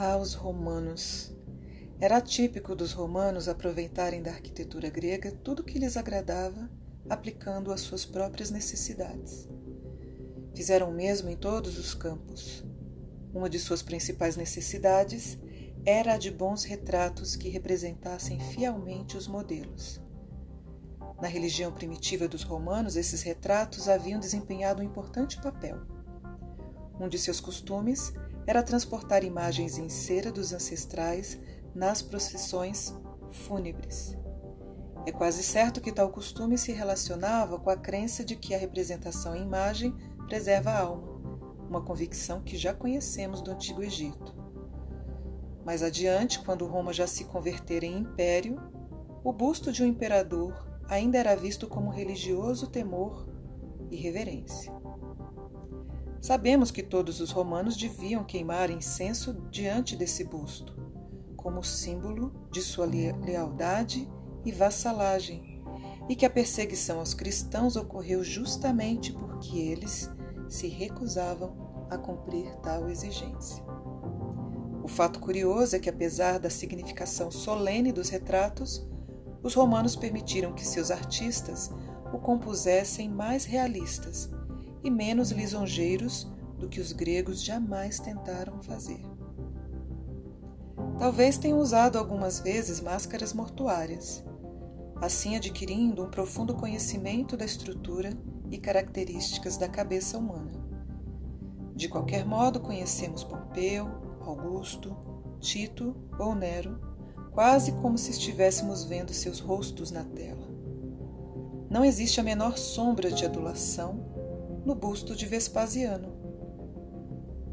Ah, os romanos! Era típico dos romanos aproveitarem da arquitetura grega tudo que lhes agradava, aplicando às suas próprias necessidades. Fizeram o mesmo em todos os campos. Uma de suas principais necessidades era a de bons retratos que representassem fielmente os modelos. Na religião primitiva dos romanos, esses retratos haviam desempenhado um importante papel. Um de seus costumes era transportar imagens em cera dos ancestrais nas procissões fúnebres. É quase certo que tal costume se relacionava com a crença de que a representação em imagem preserva a alma, uma convicção que já conhecemos do Antigo Egito. Mais adiante, quando Roma já se convertera em império, o busto de um imperador ainda era visto como religioso temor e reverência. Sabemos que todos os romanos deviam queimar incenso diante desse busto, como símbolo de sua lealdade e vassalagem, e que a perseguição aos cristãos ocorreu justamente porque eles se recusavam a cumprir tal exigência. O fato curioso é que, apesar da significação solene dos retratos, os romanos permitiram que seus artistas o compusessem mais realistas e menos lisonjeiros do que os gregos jamais tentaram fazer. Talvez tenham usado algumas vezes máscaras mortuárias, assim adquirindo um profundo conhecimento da estrutura e características da cabeça humana. De qualquer modo, conhecemos Pompeu, Augusto, Tito ou Nero quase como se estivéssemos vendo seus rostos na tela. Não existe a menor sombra de adulação no busto de Vespasiano.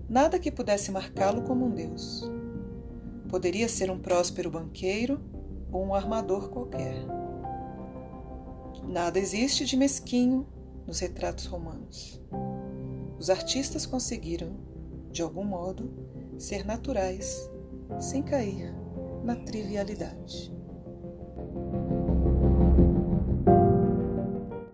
Nada que pudesse marcá-lo como um deus. Poderia ser um próspero banqueiro ou um armador qualquer. Nada existe de mesquinho nos retratos romanos. Os artistas conseguiram, de algum modo, ser naturais, sem cair na trivialidade.